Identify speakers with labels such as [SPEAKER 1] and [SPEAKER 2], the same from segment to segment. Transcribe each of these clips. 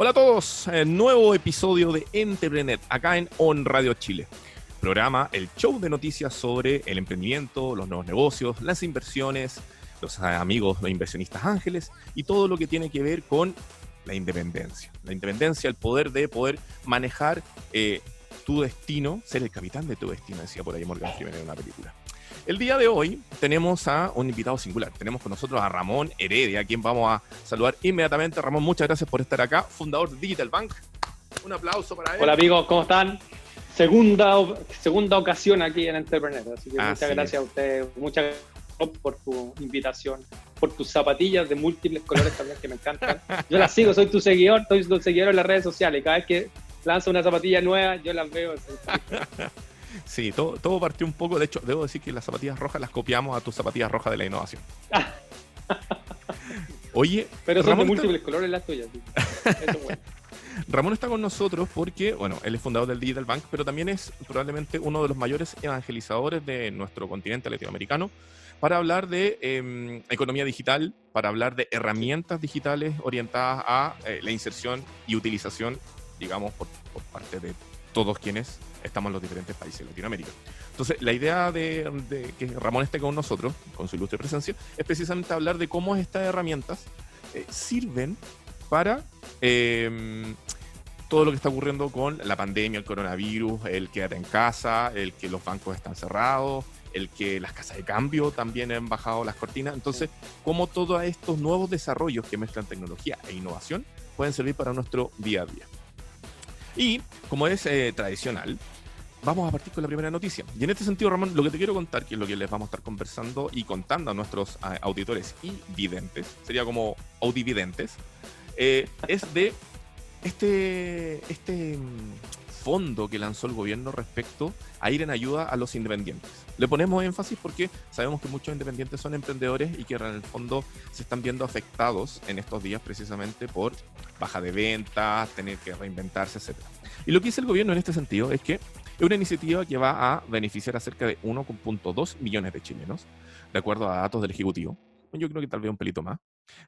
[SPEAKER 1] Hola a todos, eh, nuevo episodio de Entreprenet acá en On Radio Chile. Programa, el show de noticias sobre el emprendimiento, los nuevos negocios, las inversiones, los amigos, los inversionistas ángeles y todo lo que tiene que ver con la independencia. La independencia, el poder de poder manejar eh, tu destino, ser el capitán de tu destino, decía por ahí Morgan Freeman en una película. El día de hoy tenemos a un invitado singular. Tenemos con nosotros a Ramón Heredia, a quien vamos a saludar inmediatamente. Ramón, muchas gracias por estar acá, fundador de Digital Bank. Un aplauso para él.
[SPEAKER 2] Hola amigos, ¿cómo están? Segunda, segunda ocasión aquí en Entrepreneur, así que muchas gracias a ustedes, muchas gracias por tu invitación, por tus zapatillas de múltiples colores también que me encantan. Yo las sigo, soy tu seguidor, soy tu seguidor en las redes sociales. Cada vez que lanzo una zapatilla nueva, yo las veo.
[SPEAKER 1] Sí, todo, todo partió un poco. De hecho, debo decir que las zapatillas rojas las copiamos a tus zapatillas rojas de la innovación. Oye,
[SPEAKER 2] pero son de múltiples colores las tuyas.
[SPEAKER 1] Ramón está con nosotros porque, bueno, él es fundador del Digital Bank, pero también es probablemente uno de los mayores evangelizadores de nuestro continente latinoamericano para hablar de em, economía digital, para hablar de herramientas digitales orientadas a eh, la inserción y utilización, digamos, por parte de todos quienes estamos en los diferentes países de Latinoamérica. Entonces, la idea de, que Ramón esté con nosotros, con su ilustre presencia, es precisamente hablar de cómo estas herramientas eh, sirven para em, todo lo que está ocurriendo con la pandemia, el coronavirus, el quédate en casa, el que los bancos están cerrados, el que las casas de cambio también han bajado las cortinas. Entonces, cómo todos estos nuevos desarrollos que mezclan tecnología e innovación pueden servir para nuestro día a día. Y como es eh, tradicional, vamos a partir con la primera noticia. Y en este sentido, Ramón, lo que te quiero contar, que es lo que les vamos a estar conversando y contando a nuestros eh, auditores y videntes, sería como audividentes, eh, es de este, este fondo que lanzó el gobierno respecto a ir en ayuda a los independientes. Le ponemos énfasis porque sabemos que muchos independientes son emprendedores y que en el fondo se están viendo afectados en estos días precisamente por baja de ventas, tener que reinventarse, etc. Y lo que dice el gobierno en este sentido es que es una iniciativa que va a beneficiar a cerca de 1.2 millones de chilenos, de acuerdo a datos del Ejecutivo. Yo creo que tal vez un pelito más.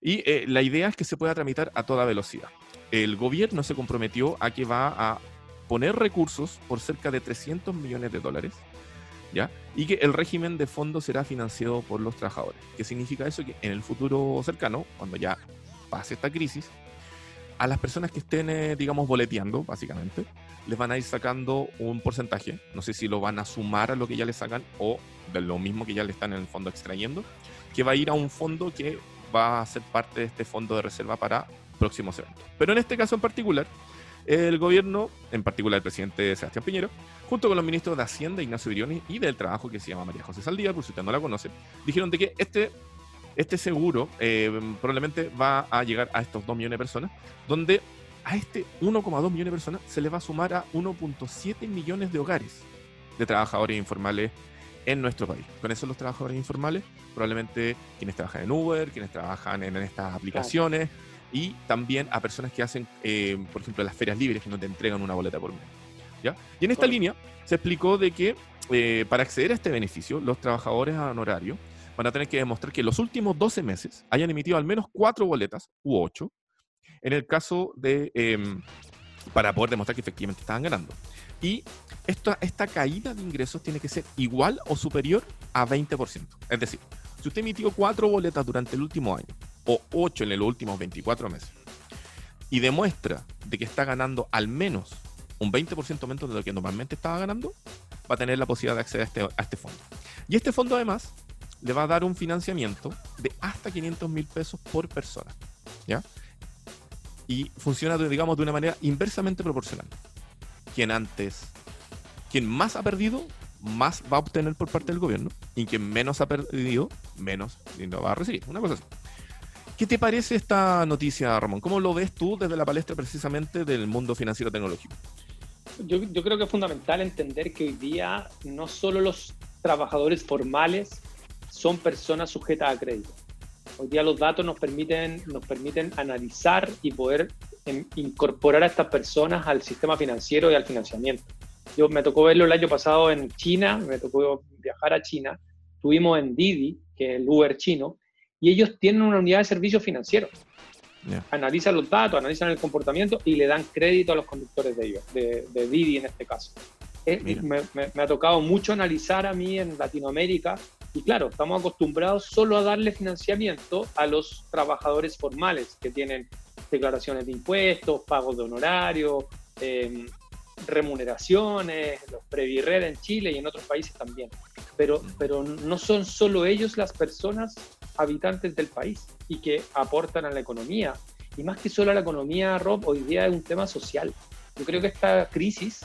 [SPEAKER 1] Y eh, la idea es que se pueda tramitar a toda velocidad. El gobierno se comprometió a que va a poner recursos por cerca de 300 millones de dólares, ¿ya? Y que el régimen de fondo será financiado por los trabajadores. ¿Qué significa eso? Que en el futuro cercano, cuando ya pase esta crisis, a las personas que estén, eh, digamos, boleteando, básicamente, les van a ir sacando un porcentaje. No sé si lo van a sumar a lo que ya le sacan o de lo mismo que ya le están en el fondo extrayendo, que va a ir a un fondo que va a ser parte de este fondo de reserva para próximos eventos. Pero en este caso en particular, el gobierno, en particular el presidente Sebastián Piñero, junto con los ministros de Hacienda, Ignacio Virioni, y del Trabajo, que se llama María José Saldívar, por si usted no la conoce, dijeron de que este, este seguro eh, probablemente va a llegar a estos 2 millones de personas, donde a este 1,2 millones de personas se le va a sumar a 1.7 millones de hogares de trabajadores informales en nuestro país. Con eso los trabajadores informales, probablemente quienes trabajan en Uber, quienes trabajan en, estas aplicaciones, y también a personas que hacen, eh, por ejemplo, las ferias libres que no te entregan una boleta por mes. ¿ya? Y en esta línea se explicó de que eh, para acceder a este beneficio, los trabajadores a honorario van a tener que demostrar que en los últimos 12 meses hayan emitido al menos cuatro boletas u ocho, en el caso de, em, para poder demostrar que efectivamente estaban ganando. Y esta, esta caída de ingresos tiene que ser igual o superior a 20%. Es decir, si usted emitió cuatro boletas durante el último año o 8 en los últimos 24 meses y demuestra de que está ganando al menos un 20% menos de lo que normalmente estaba ganando, va a tener la posibilidad de acceder a este, este fondo. Y este fondo además le va a dar un financiamiento de hasta 500 mil pesos por persona. ¿Ya? Y funciona, digamos, de una manera inversamente proporcional. Quien antes, quien más ha perdido, más va a obtener por parte del gobierno. Y quien menos ha perdido, menos dinero va a recibir. Una cosa así. ¿Qué te parece esta noticia, Ramón? ¿Cómo lo ves tú desde la palestra precisamente del mundo financiero tecnológico?
[SPEAKER 2] Yo, creo que es fundamental entender que hoy día no solo los trabajadores formales son personas sujetas a crédito. Hoy día los datos nos permiten, nos permiten analizar y poder incorporar a estas personas al sistema financiero y al financiamiento. Yo me tocó verlo el año pasado en China, me tocó viajar a China, estuvimos en Didi, que es el Uber chino, y ellos tienen una unidad de servicios financieros. Analizan los datos, analizan el comportamiento y le dan crédito a los conductores de ellos, de, de Didi en este caso. Eh, me, me, ha tocado mucho analizar a mí en Latinoamérica y claro, estamos acostumbrados solo a darle financiamiento a los trabajadores formales que tienen declaraciones de impuestos, pagos de honorarios, em, remuneraciones, los Previrred en Chile y en otros países también. Pero, pero no son solo ellos las personas habitantes del país y que aportan a la economía. Y más que solo a la economía, Rob, hoy día es un tema social. Yo creo que esta crisis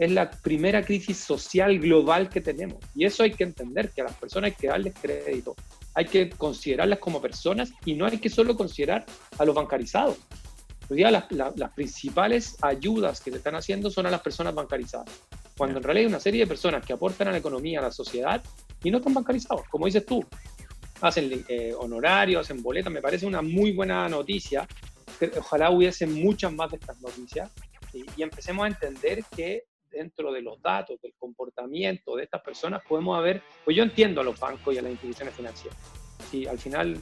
[SPEAKER 2] es la primera crisis social global que tenemos. Y eso hay que entender, que a las personas hay que darles crédito, hay que considerarlas como personas y no hay que solo considerar a los bancarizados. Hoy día las, las principales ayudas que se están haciendo son a las personas bancarizadas, cuando en realidad hay una serie de personas que aportan a la economía, a la sociedad y no están bancarizados, como dices tú. Hacen eh, honorarios, hacen boletas, me parece una muy buena noticia. Ojalá hubiese muchas más de estas noticias y, y empecemos a entender que dentro de los datos, del comportamiento de estas personas, podemos haber, pues yo entiendo a los bancos y a las instituciones financieras. Y al final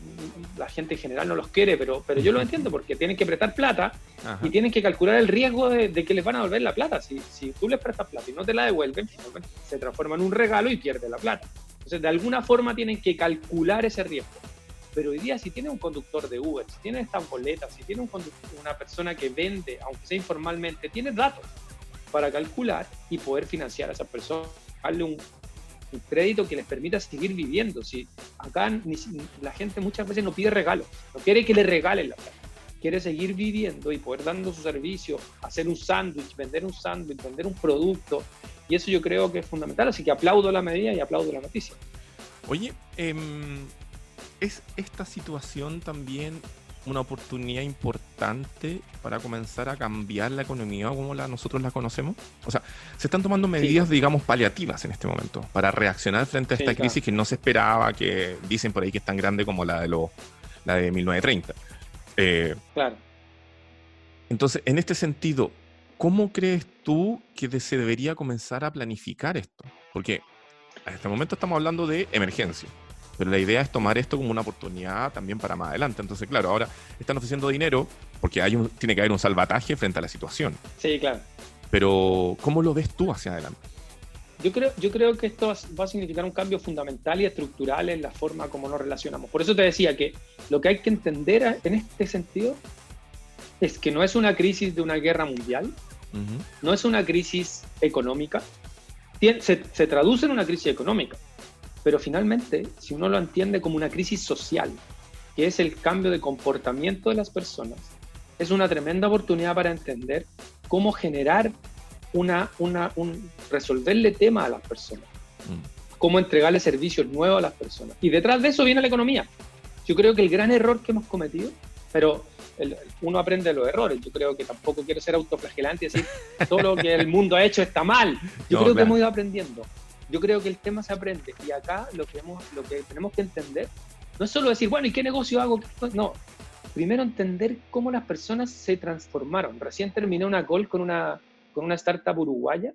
[SPEAKER 2] la gente en general no los quiere, pero, pero yo lo entiendo porque tienen que prestar plata y tienen que calcular el riesgo de, que les van a devolver la plata. Si, si tú les prestas plata y no te la devuelven, se transforma en un regalo y pierde la plata. Entonces, de alguna forma tienen que calcular ese riesgo. Pero hoy día, si tiene un conductor de Uber, si tiene estas boletas, si tiene un una persona que vende, aunque sea informalmente, tiene datos para calcular y poder financiar a esa persona, darle un, crédito que les permita seguir viviendo. Si acá la gente muchas veces no pide regalos, no quiere que le regalen la plata, quiere seguir viviendo y poder dando su servicio, hacer un sándwich, vender un sándwich, vender un producto. Y eso yo creo que es fundamental, así que aplaudo la medida y aplaudo la noticia.
[SPEAKER 1] Oye, em, ¿es esta situación también una oportunidad importante para comenzar a cambiar la economía como la, nosotros la conocemos? O sea, se están tomando medidas, digamos, paliativas en este momento para reaccionar frente a esta crisis que no se esperaba, que dicen por ahí que es tan grande como la de, lo, la de 1930. Eh, claro. Entonces, en este sentido, ¿cómo crees tú que se debería comenzar a planificar esto? Porque en este momento estamos hablando de emergencia. Pero la idea es tomar esto como una oportunidad también para más adelante. Entonces, claro, ahora están ofreciendo dinero porque hay un, tiene que haber un salvataje frente a la situación.
[SPEAKER 2] Sí, claro.
[SPEAKER 1] Pero, ¿cómo lo ves tú hacia adelante?
[SPEAKER 2] Yo creo, yo creo que esto va a significar un cambio fundamental y estructural en la forma como nos relacionamos. Por eso te decía que lo que hay que entender en este sentido es que no es una crisis de una guerra mundial, no es una crisis económica, se, se traduce en una crisis económica, pero finalmente, si uno lo entiende como una crisis social, que es el cambio de comportamiento de las personas, es una tremenda oportunidad para entender cómo generar una, una un, resolverle temas a las personas, mm. cómo entregarle servicios nuevos a las personas. Y detrás de eso viene la economía. Yo creo que el gran error que hemos cometido, pero uno aprende los errores. Yo creo que tampoco quiero ser autoflagelante y decir todo lo que el mundo ha hecho está mal. Yo creo que hemos ido aprendiendo. Yo creo que el tema se aprende y acá lo que, hemos, lo que tenemos que entender no es solo decir, bueno, ¿y qué negocio hago? No, primero entender cómo las personas se transformaron. Recién terminé una call con una, con una startup uruguaya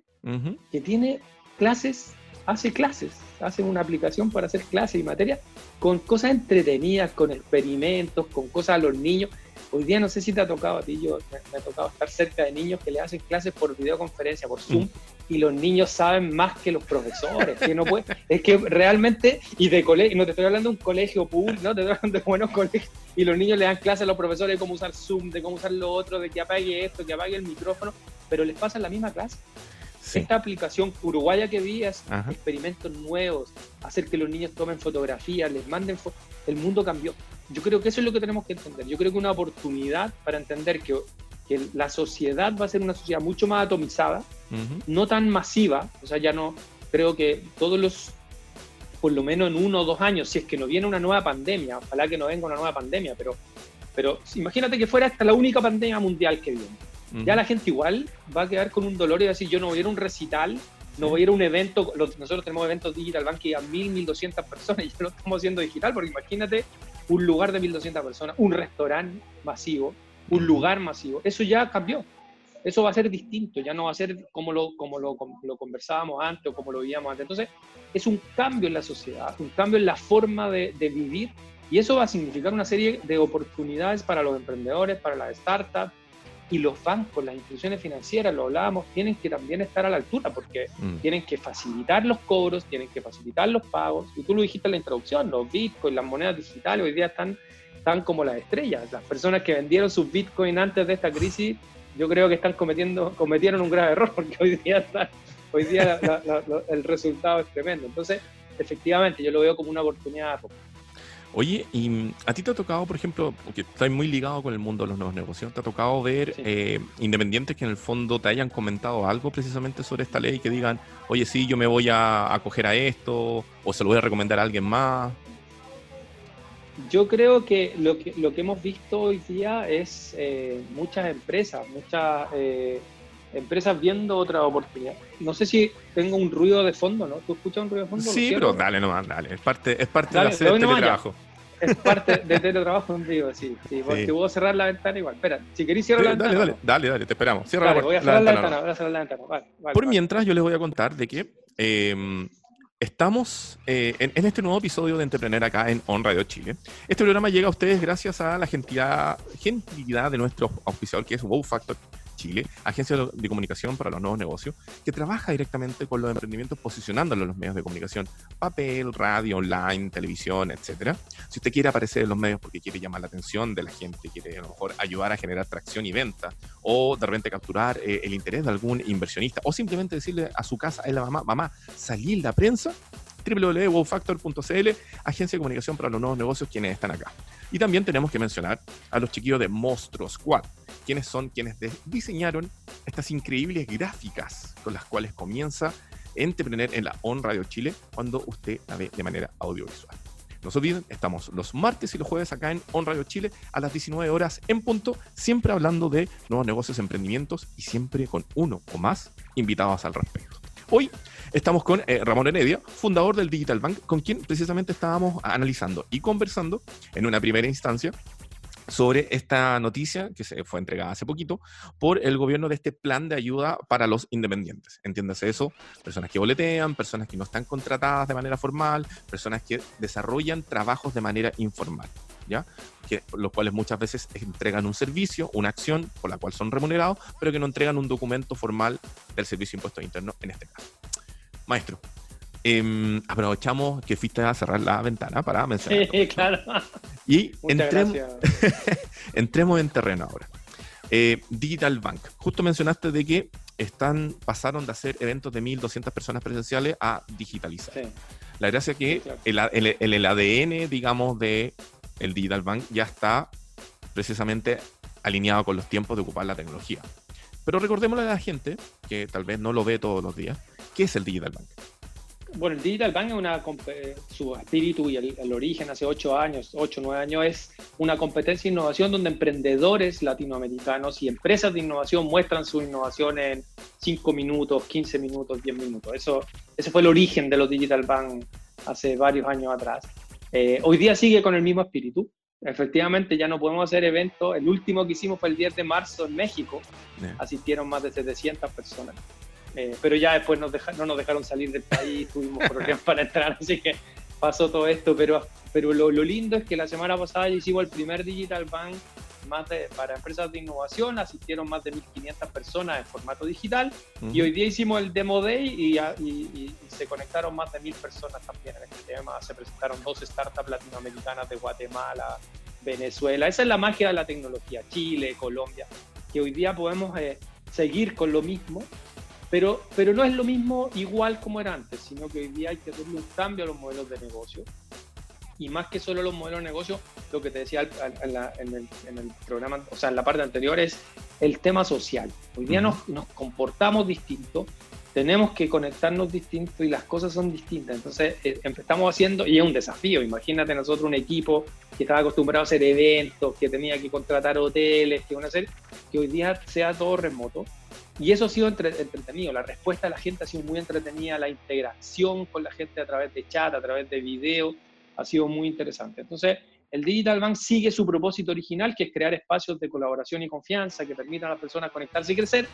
[SPEAKER 2] que tiene clases, hace clases, hace una aplicación para hacer clases y materia con cosas entretenidas, con experimentos, con cosas a los niños. Hoy día no sé si te ha tocado a ti, yo me, ha tocado estar cerca de niños que le hacen clases por videoconferencia, por Zoom, mm. y los niños saben más que los profesores. Que no puede, es que realmente, y de colegio, no te estoy hablando de un colegio público, no te estoy hablando de buenos colegios, y los niños le dan clases a los profesores de cómo usar Zoom, de cómo usar lo otro, de que apague esto, que apague el micrófono, pero les pasan la misma clase. Esta aplicación uruguaya que vi es experimentos nuevos, hacer que los niños tomen fotografías, les manden fotos. El mundo cambió. Yo creo que eso es lo que tenemos que entender. Yo creo que una oportunidad para entender que, que la sociedad va a ser una sociedad mucho más atomizada, no tan masiva. O sea, ya no creo que todos los, por lo menos en uno o dos años, si es que no viene una nueva pandemia, ojalá que no venga una nueva pandemia, pero, pero imagínate que fuera esta la única pandemia mundial que viene ya la gente igual va a quedar con un dolor y va a decir, yo no voy a ir a un recital, no voy a ir a un evento, nosotros tenemos eventos Digital Bank que a 1.000, 1.200 personas y ya lo estamos haciendo digital, porque imagínate un lugar de 1.200 personas, un restaurante masivo, un lugar masivo, eso ya cambió. Eso va a ser distinto, ya no va a ser como lo, como lo, lo conversábamos antes o como lo veíamos antes. Entonces, es un cambio en la sociedad, un cambio en la forma de, de vivir Y eso va a significar una serie de oportunidades para los emprendedores, para las startups, y los bancos, las instituciones financieras, lo hablábamos, tienen que también estar a la altura porque mm. tienen que facilitar los cobros, tienen que facilitar los pagos. Y tú lo dijiste en la introducción, los bitcoins, las monedas digitales hoy día están, están como las estrellas. Las personas que vendieron sus bitcoins antes de esta crisis, yo creo que están cometiendo, cometieron un grave error porque hoy día, hoy día el resultado es tremendo. Entonces, efectivamente, yo lo veo como una oportunidad.
[SPEAKER 1] Oye, ¿y a ti te ha tocado, por ejemplo, porque estás muy ligado con el mundo de los nuevos negocios, te ha tocado ver eh, independientes que en el fondo te hayan comentado algo precisamente sobre esta ley, que digan, oye, sí, yo me voy a acoger a esto, o se lo voy a recomendar a alguien más?
[SPEAKER 2] Yo creo que lo que, lo que hemos visto hoy día es eh, muchas empresas, muchas eh, empresas viendo otra oportunidad. No sé si tengo un ruido de fondo, ¿no? ¿Tú escuchas un ruido de fondo?
[SPEAKER 1] Sí, pero dale nomás, dale. Es parte, es parte de hacer teletrabajo.
[SPEAKER 2] Es parte de teletrabajo en vivo, sí. sí, porque puedo cerrar la ventana igual. Espera, si queréis cerrar la
[SPEAKER 1] ventana.
[SPEAKER 2] Dale,
[SPEAKER 1] dale, dale, dale, te esperamos. Cierra
[SPEAKER 2] la, voy a cerrar la, ventana, voy a cerrar la ventana. Vale,
[SPEAKER 1] Por mientras, yo les voy a contar de que eh, estamos eh, en, en, este nuevo episodio de Entrepreneur acá en On Radio Chile. Este programa llega a ustedes gracias a la gentilidad, gentilidad de nuestro auspiciador que es Wow Factor Chile, agencia de comunicación para los nuevos negocios, que trabaja directamente con los emprendimientos posicionándolos en los medios de comunicación, papel, radio, online, televisión, etcétera. Si usted quiere aparecer en los medios porque quiere llamar la atención de la gente, quiere a lo mejor ayudar a generar tracción y venta, o de repente capturar eh, el interés de algún inversionista, o simplemente decirle a su casa, a la mamá, mamá, salí en la prensa, www.wowfactor.cl, agencia de comunicación para los nuevos negocios, quienes están acá. Y también tenemos que mencionar a los chiquillos de Monstruo Squad, quienes son quienes diseñaron estas increíbles gráficas con las cuales comienza Entrepreneur en la On Radio Chile cuando usted la ve de manera audiovisual. No se olviden, estamos los martes y los jueves acá en On Radio Chile a las 19 horas en punto, siempre hablando de nuevos negocios, emprendimientos y siempre con uno o más invitados al respecto. Hoy Estamos con eh, Ramón Heredia, fundador del Digital Bank, con quien precisamente estábamos analizando y conversando en una primera instancia sobre esta noticia que se fue entregada hace poquito por el gobierno de este plan de ayuda para los independientes. Entiéndase eso, personas que boletean, personas que no están contratadas de manera formal, personas que desarrollan trabajos de manera informal, ¿ya? Que, los cuales muchas veces entregan un servicio, una acción por la cual son remunerados, pero que no entregan un documento formal del Servicio de Impuestos Internos en este caso. Maestro, em, aprovechamos que fuiste a cerrar la ventana para mencionar.
[SPEAKER 2] Sí, claro.
[SPEAKER 1] Y entremos, entremos en terreno ahora. Eh, Digital Bank. Justo mencionaste de que están, pasaron de hacer eventos de 1.200 personas presenciales a digitalizar. La gracia es que el, el, ADN, digamos, de el Digital Bank ya está precisamente alineado con los tiempos de ocupar la tecnología. Pero recordémosle a la gente, que tal vez no lo ve todos los días, ¿qué es el Digital Bank?
[SPEAKER 2] Bueno, el Digital Bank es una, su espíritu y el, origen hace ocho años, ocho, nueve años, es una competencia de innovación donde emprendedores latinoamericanos y empresas de innovación muestran su innovación en cinco minutos, 15 minutos, 10 minutos. Eso, ese fue el origen de los Digital Bank hace varios años atrás. Eh, hoy día sigue con el mismo espíritu efectivamente ya no podemos hacer eventos. El último que hicimos fue el 10 de marzo en México. Asistieron más de 700 personas. Eh, pero ya después nos no nos dejaron salir del país, tuvimos problemas para entrar, así que pasó todo esto. Pero, pero lo, lo, lindo es que la semana pasada hicimos el primer Digital Bank más de, para empresas de innovación, asistieron más de 1.500 personas en formato digital. Y hoy día hicimos el Demo Day y, y, se conectaron más de 1.000 personas también en este tema, se presentaron dos startups latinoamericanas de Guatemala, Venezuela, esa es la magia de la tecnología, Chile, Colombia, que hoy día podemos eh, seguir con lo mismo, pero, pero no es lo mismo igual como era antes, sino que hoy día hay que hacerle un cambio a los modelos de negocio y más que solo los modelos de negocio, lo que te decía en, el, programa, o sea, en la parte anterior es el tema social. Hoy día nos, nos comportamos distinto, tenemos que conectarnos distinto y las cosas son distintas. Entonces, eh, estamos haciendo, y es un desafío, imagínate nosotros un equipo que estaba acostumbrado a hacer eventos, que tenía que contratar hoteles, que, una hacer, que hoy día sea todo remoto. Y eso ha sido entretenido, la respuesta de la gente ha sido muy entretenida, la integración con la gente a través de chat, a través de video, ha sido muy interesante. Entonces, el Digital Bank sigue su propósito original, que es crear espacios de colaboración y confianza que permitan a las personas conectarse y crecer.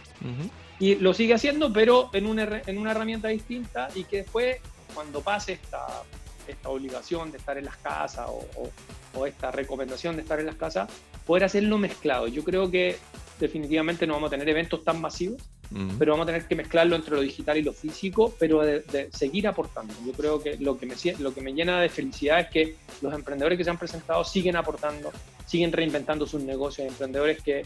[SPEAKER 2] Y lo sigue haciendo, pero en una, en una herramienta distinta y que después, cuando pase esta, esta obligación de estar en las casas o, esta recomendación de estar en las casas, poder hacerlo mezclado. Yo creo que definitivamente no vamos a tener eventos tan masivos, pero vamos a tener que mezclarlo entre lo digital y lo físico, pero de, seguir aportando. Yo creo que lo que, me, lo que me llena de felicidad es que los emprendedores que se han presentado siguen aportando, siguen reinventando sus negocios, emprendedores que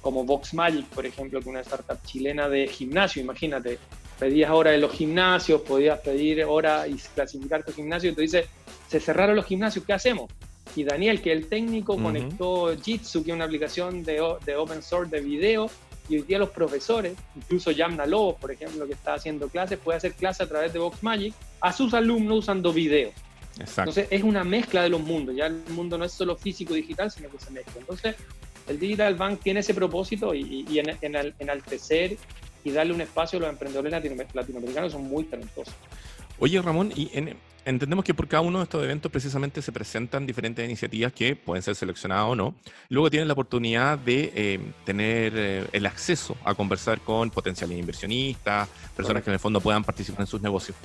[SPEAKER 2] como Vox Magic, por ejemplo, que es una startup chilena de gimnasio, imagínate, pedías hora en los gimnasios, podías pedir hora y clasificar tu gimnasio, y te dice, se cerraron los gimnasios, ¿qué hacemos? Y Daniel, que es el técnico, conectó Jitsu, que es una aplicación de, de, open source de video, y hoy día los profesores, incluso Yamna Lobos, por ejemplo, que está haciendo clases, puede hacer clases a través de Vox Magic a sus alumnos usando video. Entonces es una mezcla de los mundos, ya el mundo no es solo físico digital, sino que se mezcla. Entonces el Digital Bank tiene ese propósito y, en, en, enaltecer y darle un espacio a los emprendedores latinoamericanos son muy talentosos.
[SPEAKER 1] Oye, Ramón, y entendemos que por cada uno de estos eventos precisamente se presentan diferentes iniciativas que pueden ser seleccionadas o no. Luego tienen la oportunidad de eh, tener eh, el acceso a conversar con potenciales inversionistas, personas que en el fondo puedan participar en sus negocios.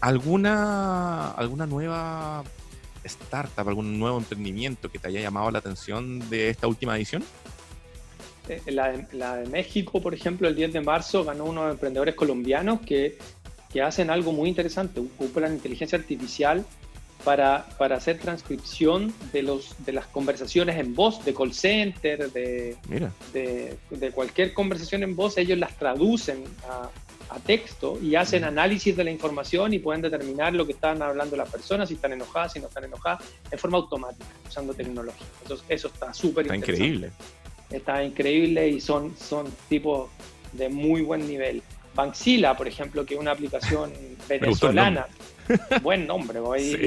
[SPEAKER 1] ¿Alguna, alguna nueva startup, algún nuevo emprendimiento que te haya llamado la atención de esta última edición?
[SPEAKER 2] Eh, la de, México, por ejemplo, el 10 de marzo ganó unos emprendedores colombianos que, que hacen algo muy interesante, ocupan inteligencia artificial para, para, hacer transcripción de, los, de las conversaciones en voz, de call center, de, de, de, cualquier conversación en voz, ellos las traducen a, a texto y hacen análisis de la información y pueden determinar lo que están hablando las personas, si están enojadas, si no están enojadas, en forma automática, usando tecnología. Entonces, eso está súper
[SPEAKER 1] Está increíble.
[SPEAKER 2] Está increíble y son, son tipos de muy buen nivel. Banxila, por ejemplo, que es una aplicación venezolana. Buen nombre,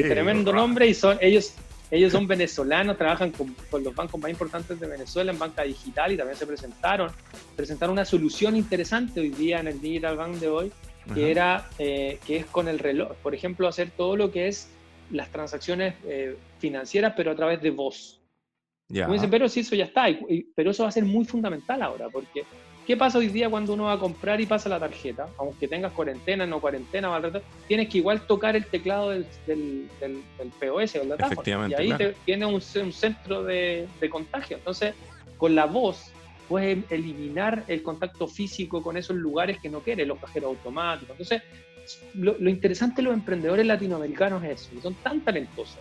[SPEAKER 2] tremendo nombre y son ellos ellos son venezolanos, trabajan con, los bancos más importantes de Venezuela en banca digital y también se presentaron. Presentaron una solución interesante hoy día en el Digital Bank de hoy, que, era, eh, que es con el reloj. Por ejemplo, hacer todo lo que es las transacciones eh, financieras, pero a través de voz. Ya. dicen, pero si eso ya está, pero eso va a ser muy fundamental ahora, porque ¿Qué pasa hoy día cuando uno va a comprar y pasa la tarjeta? Aunque tengas cuarentena, no cuarentena, tienes que igual tocar el teclado del, del, POS o la Y ahí tiene un, centro de, contagio. Entonces, con la voz puedes eliminar el contacto físico con esos lugares que no quieres, los cajeros automáticos. Entonces, lo, interesante de los emprendedores latinoamericanos es eso, son tan talentosos,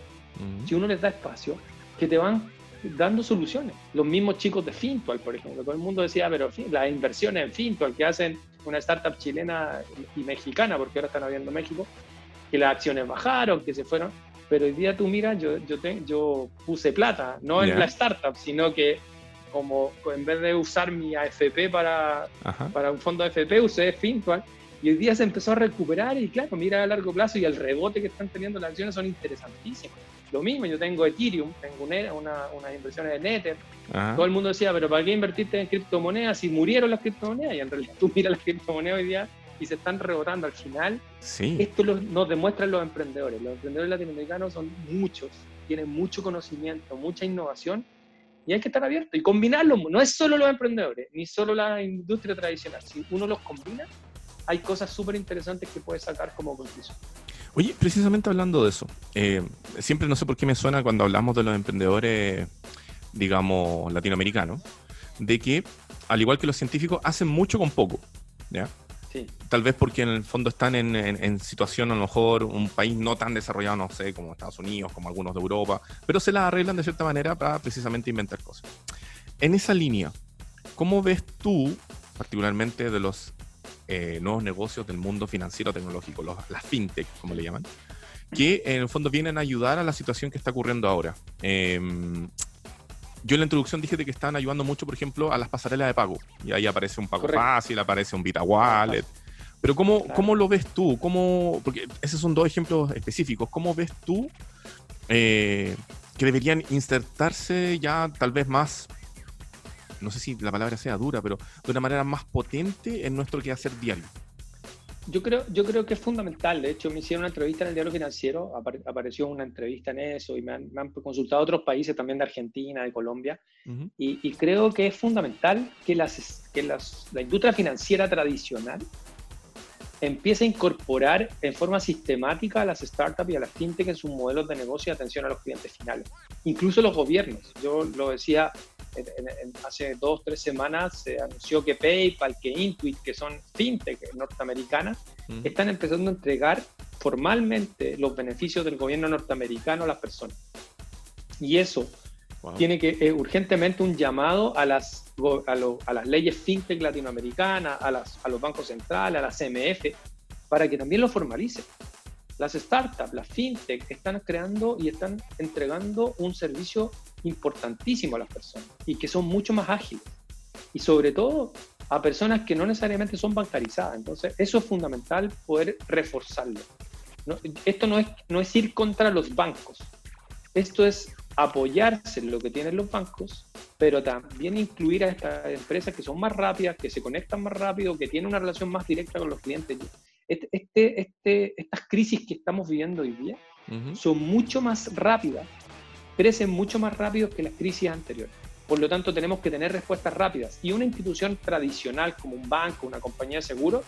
[SPEAKER 2] si uno les da espacio, que te van dando soluciones. Los mismos chicos de Fintual, por ejemplo, todo el mundo decía, pero las inversiones en Fintual que hacen una startup chilena y mexicana, porque ahora están abriendo México, que las acciones bajaron, que se fueron, pero hoy día tú miras, yo, yo, yo puse plata, no en la startup, sino que como en vez de usar mi AFP para, para un fondo AFP, usé Fintual y hoy día se empezó a recuperar y claro, mira a largo plazo y el rebote que están teniendo las acciones son interesantísimos. Lo mismo, yo tengo Ethereum, tengo una, unas inversiones de Nether. Todo el mundo decía, pero ¿para qué invertiste en criptomonedas si murieron las criptomonedas? Y en realidad tú miras las criptomonedas hoy día y se están rebotando. Al final, esto nos demuestran los emprendedores. Los emprendedores latinoamericanos son muchos, tienen mucho conocimiento, mucha innovación y hay que estar abierto y combinarlo. No es solo los emprendedores, ni solo la industria tradicional. Si uno los combina, hay cosas súper interesantes que puedes sacar como conclusión.
[SPEAKER 1] Oye, precisamente hablando de eso, eh, siempre no sé por qué me suena cuando hablamos de los emprendedores, digamos, latinoamericanos, de que, al igual que los científicos, hacen mucho con poco, ¿ya? Sí. Tal vez porque en el fondo están en, en, situación, a lo mejor, un país no tan desarrollado, no sé, como Estados Unidos, como algunos de Europa, pero se las arreglan de cierta manera para precisamente inventar cosas. En esa línea, ¿cómo ves tú, particularmente de los eh, nuevos negocios del mundo financiero tecnológico, los, las fintech, como le llaman, que en el fondo vienen a ayudar a la situación que está ocurriendo ahora. Em, yo en la introducción dije que estaban ayudando mucho, por ejemplo, a las pasarelas de pago. Y ahí aparece un pago fácil, aparece un Vita Wallet. Pero ¿cómo, ¿cómo lo ves tú? ¿Cómo, porque esos son dos ejemplos específicos. ¿Cómo ves tú eh, que deberían insertarse ya tal vez más no sé si la palabra sea dura, pero de una manera más potente en nuestro quehacer diario?
[SPEAKER 2] Yo creo, yo creo que es fundamental. De hecho, me hicieron una entrevista en el diario financiero, apareció una entrevista en eso y me han, consultado otros países también de Argentina, de Colombia. y, creo que es fundamental que, las, que las, la industria financiera tradicional empieza a incorporar en forma sistemática a las startups y a las fintech en sus modelos de negocio y atención a los clientes finales. Incluso los gobiernos. Yo lo decía hace dos, tres semanas, se anunció que PayPal, que Intuit, que son fintech norteamericanas, están empezando a entregar formalmente los beneficios del gobierno norteamericano a las personas. Y eso tiene que eh, urgentemente un llamado a las, a, las leyes fintech latinoamericanas, a, las, a los bancos centrales, a la CMF, para que también lo formalicen. Las startups, las fintech, están creando y están entregando un servicio importantísimo a las personas y que son mucho más ágiles. Y sobre todo a personas que no necesariamente son bancarizadas. Entonces, eso es fundamental poder reforzarlo. esto no es, no es ir contra los bancos. Esto es apoyarse en lo que tienen los bancos, pero también incluir a estas empresas que son más rápidas, que se conectan más rápido, que tienen una relación más directa con los clientes. Este, este, este estas crisis que estamos viviendo hoy día son mucho más rápidas, crecen mucho más rápido que las crisis anteriores. Por lo tanto, tenemos que tener respuestas rápidas. Y una institución tradicional como un banco, una compañía de seguros,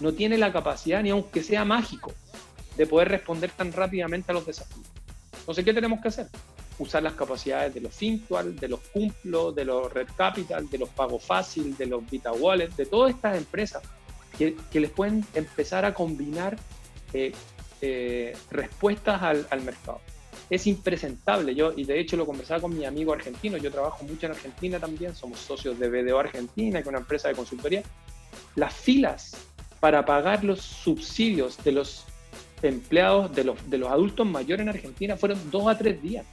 [SPEAKER 2] no tiene la capacidad, ni aunque sea mágico, de poder responder tan rápidamente a los desafíos. Entonces, ¿qué tenemos que hacer? usar las capacidades de los Fintual, de los Cumplo, de los Red Capital, de los Pago Fácil, de los Vita Wallet, de todas estas empresas que, les pueden empezar a combinar eh, eh, respuestas al, al, mercado. Es impresentable, yo, y de hecho lo conversaba con mi amigo argentino, yo trabajo mucho en Argentina también, somos socios de BDO Argentina, que es una empresa de consultoría. Las filas para pagar los subsidios de los empleados, de los, de los adultos mayores en Argentina fueron dos a tres días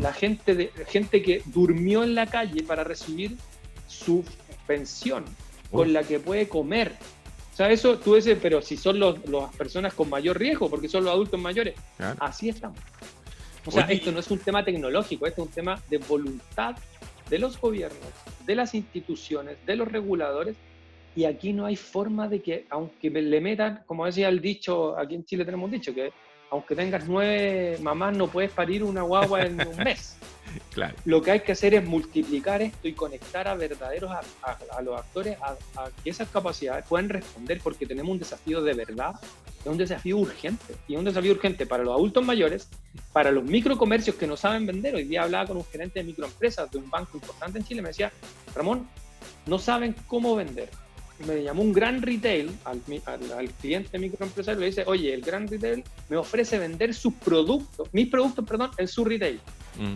[SPEAKER 2] la gente, de, gente que durmió en la calle para recibir su pensión con la que puede comer. O sea, eso tú dices, pero si son las personas con mayor riesgo, porque son los adultos mayores, así estamos. O sea, esto no es un tema tecnológico, esto es un tema de voluntad de los gobiernos, de las instituciones, de los reguladores, y aquí no hay forma de que, aunque le metan, como decía el dicho, aquí en Chile tenemos un dicho, que aunque tengas nueve mamás, no puedes parir una guagua en un mes. Claro. Lo que hay que hacer es multiplicar esto y conectar a verdaderos, a, los actores, a, que esas capacidades puedan responder, porque tenemos un desafío de verdad, es un desafío urgente, y es un desafío urgente para los adultos mayores, para los microcomercios que no saben vender. Hoy día hablaba con un gerente de microempresas de un banco importante en Chile, me decía, Ramón, no saben cómo vender me llamó un gran retail al, al, cliente microempresario y le dice, oye, el gran retail me ofrece vender sus productos, mis productos, perdón, en su retail. Mm.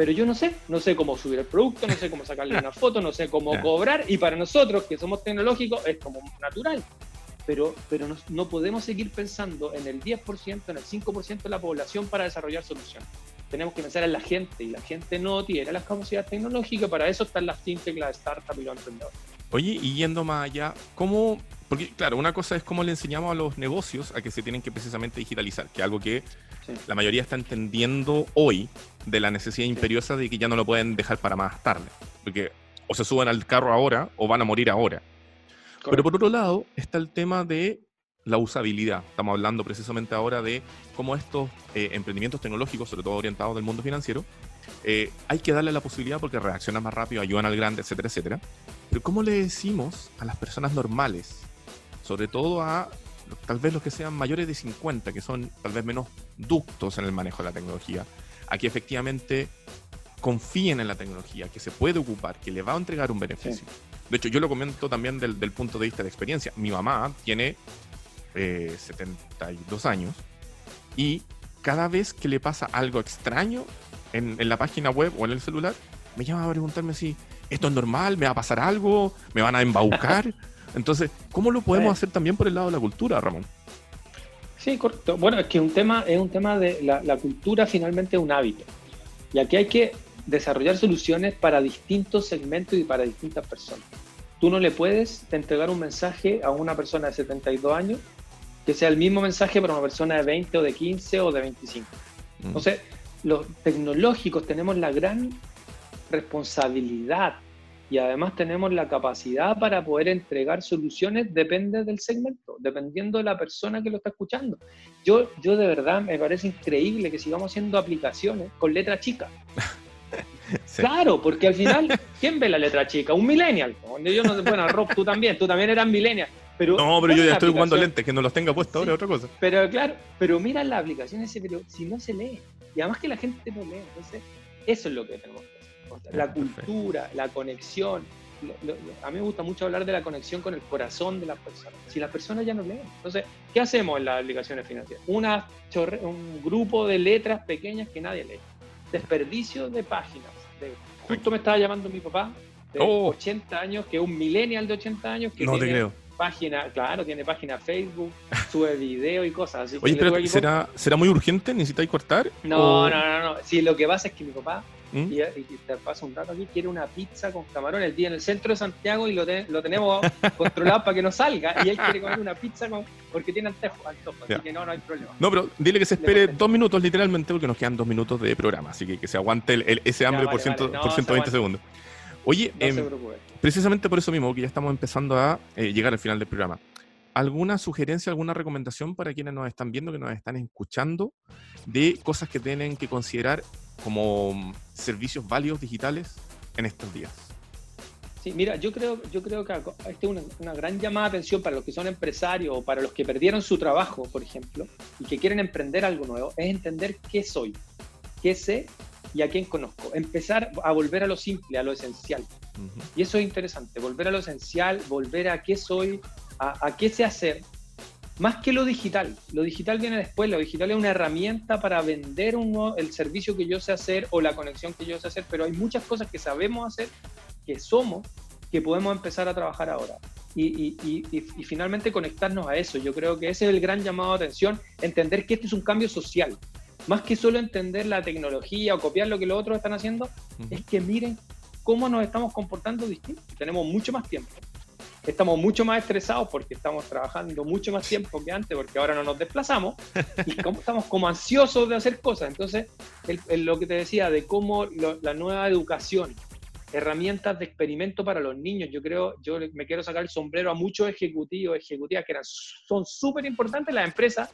[SPEAKER 2] Pero yo no sé, no sé cómo subir el producto, no sé cómo sacarle una foto, no sé cómo cobrar y para nosotros que somos tecnológicos es como natural. Pero, pero no, no podemos seguir pensando en el 10%, en el 5% de la población para desarrollar soluciones tenemos que pensar en la gente y la gente no tiene las capacidades tecnológicas, para eso están las fintech, las startups y los emprendedores.
[SPEAKER 1] Oye, y yendo más allá, ¿cómo? Porque, claro, una cosa es cómo le enseñamos a los negocios a que se tienen que precisamente digitalizar, que es algo que la mayoría está entendiendo hoy de la necesidad imperiosa de que ya no lo pueden dejar para más tarde. Porque o se suben al carro ahora o van a morir ahora. Pero por otro lado está el tema de la usabilidad. Estamos hablando precisamente ahora de cómo estos eh, emprendimientos tecnológicos, sobre todo orientados del mundo financiero, eh, hay que darle la posibilidad porque reaccionan más rápido, ayudan al grande, etcétera, etcétera. Pero ¿cómo le decimos a las personas normales, sobre todo a tal vez los que sean mayores de 50, que son tal vez menos ductos en el manejo de la tecnología, a que efectivamente confíen en la tecnología, que se puede ocupar, que le va a entregar un beneficio? De hecho, yo lo comento también del, del punto de vista de experiencia. Mi mamá tiene 72 eh, años, y cada vez que le pasa algo extraño en, la página web o en el celular, me llama a preguntarme si esto es normal, me va a pasar algo, me van a embaucar. Entonces, ¿cómo lo podemos hacer también por el lado de la cultura, Ramón?
[SPEAKER 2] Sí, correcto. Bueno, es que un tema, es un tema de la, la cultura finalmente es un hábito. Y aquí hay que desarrollar soluciones para distintos segmentos y para distintas personas. Tú no le puedes entregar un mensaje a una persona de 72 años que sea el mismo mensaje para una persona de 20 o de 15 o de 25. Mm. Entonces, los tecnológicos tenemos la gran responsabilidad y además tenemos la capacidad para poder entregar soluciones, depende del segmento, dependiendo de la persona que lo está escuchando. Yo, yo de verdad me parece increíble que sigamos haciendo aplicaciones con letra chica. Claro, porque al final, ¿quién ve la letra chica? Un millennial. Yo no, bueno, Rob, tú también, tú también eras millennial Pero,
[SPEAKER 1] no, pero yo ya estoy jugando lentes, que no los tenga puestos ahora es otra cosa.
[SPEAKER 2] Pero claro, pero mira la aplicación ese, pero si no se lee. Y además que la gente no lee. Entonces, eso es lo que tenemos que hacer. La cultura, la conexión. a mí me gusta mucho hablar de la conexión con el corazón de las personas. Si las personas ya no leen. Entonces, ¿qué hacemos en las aplicaciones financieras? Una un grupo de letras pequeñas que nadie lee. Desperdicio de páginas. justo me estaba llamando mi papá de 80 años, que es un millennial de 80 años, que
[SPEAKER 1] no te creo
[SPEAKER 2] página, claro, tiene página Facebook, sube video y cosas.
[SPEAKER 1] Oye, pero ¿será, ¿será muy urgente? ¿Necesitáis cortar?
[SPEAKER 2] No, no, no, no. Sí, lo que pasa es que mi papá, ¿Mm? y, te paso un rato aquí, quiere una pizza con camarón el día en el centro de Santiago y lo, lo tenemos controlado para que no salga. Y él quiere comer una pizza porque tiene antejo, así que no, no hay problema.
[SPEAKER 1] No, pero dile que se espere dos minutos literalmente porque nos quedan dos minutos de programa, así que que se aguante el, ese hambre por, ciento, por 120 segundos. Oye, em, precisamente por eso mismo, que ya estamos empezando a eh, llegar al final del programa. ¿Alguna sugerencia, alguna recomendación para quienes nos están viendo, que nos están escuchando, de cosas que tienen que considerar como servicios válidos digitales en estos días?
[SPEAKER 2] Sí, mira, yo creo, yo creo que esta es una, gran llamada de atención para los que son empresarios o para los que perdieron su trabajo, por ejemplo, y que quieren emprender algo nuevo, es entender qué soy, qué sé y a quién conozco. Empezar a volver a lo simple, a lo esencial. Y eso es interesante, volver a lo esencial, volver a qué soy, a, qué sé hacer, más que lo digital. Lo digital viene después, lo digital es una herramienta para vender uno, el servicio que yo sé hacer o la conexión que yo sé hacer, pero hay muchas cosas que sabemos hacer, que somos, que podemos empezar a trabajar ahora. Y, y, finalmente conectarnos a eso. Yo creo que ese es el gran llamado de atención, entender que este es un cambio social más que solo entender la tecnología o copiar lo que los otros están haciendo, es que miren cómo nos estamos comportando distintos. Tenemos mucho más tiempo. Estamos mucho más estresados porque estamos trabajando mucho más tiempo que antes, porque ahora no nos desplazamos y como estamos como ansiosos de hacer cosas. Entonces, lo que te decía de cómo la nueva educación, herramientas de experimento para los niños. Yo creo, yo me quiero sacar el sombrero a muchos ejecutivos, ejecutivas que eran, son súper importantes las empresas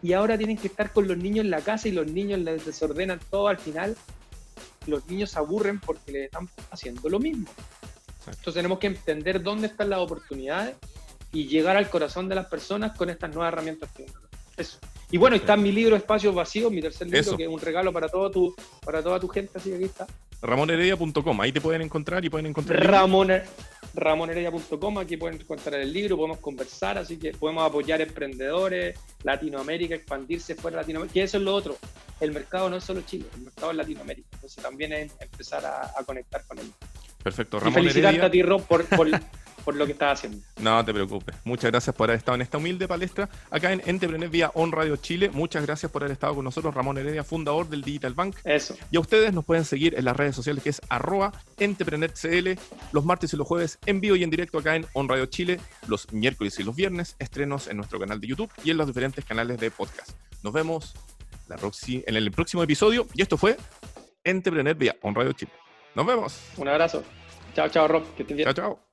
[SPEAKER 2] y ahora tienen que estar con los niños en la casa y los niños les desordenan todo al final. Los niños se aburren porque le están haciendo lo mismo. Entonces tenemos que entender dónde están las oportunidades y llegar al corazón de las personas con estas nuevas herramientas Eso. Y bueno, está mi libro Espacios Vacíos, mi tercer libro, que es un regalo para, todo tu, para toda tu gente, así que aquí está.
[SPEAKER 1] RamonHeredia.com, ahí te pueden encontrar y pueden encontrar.
[SPEAKER 2] Ramon, RamonHeredia.com, aquí pueden encontrar el libro, podemos conversar, así que podemos apoyar emprendedores, Latinoamérica, expandirse fuera de Latinoamérica, que eso es lo otro. El mercado no es solo Chile, el mercado es Latinoamérica, entonces también es empezar a, conectar con él.
[SPEAKER 1] Perfecto,
[SPEAKER 2] Ramón y felicitarte a ti, Rob, por, por por lo que estás haciendo.
[SPEAKER 1] No te preocupes. Muchas gracias por haber estado en esta humilde palestra acá en Entrepreneur vía On Radio Chile. Muchas gracias por haber estado con nosotros, Ramón Heredia, fundador del Digital Bank.
[SPEAKER 2] Eso.
[SPEAKER 1] Y a ustedes nos pueden seguir en las redes sociales que es arroba CL, los martes y los jueves en vivo y en directo acá en On Radio Chile, los miércoles y los viernes, estrenos en nuestro canal de YouTube y en los diferentes canales de podcast. Nos vemos la en el próximo episodio y esto fue Entrepreneur vía On Radio Chile. Nos vemos.
[SPEAKER 2] Un abrazo. Chao, chao, Rob. Que
[SPEAKER 1] Chao, chao.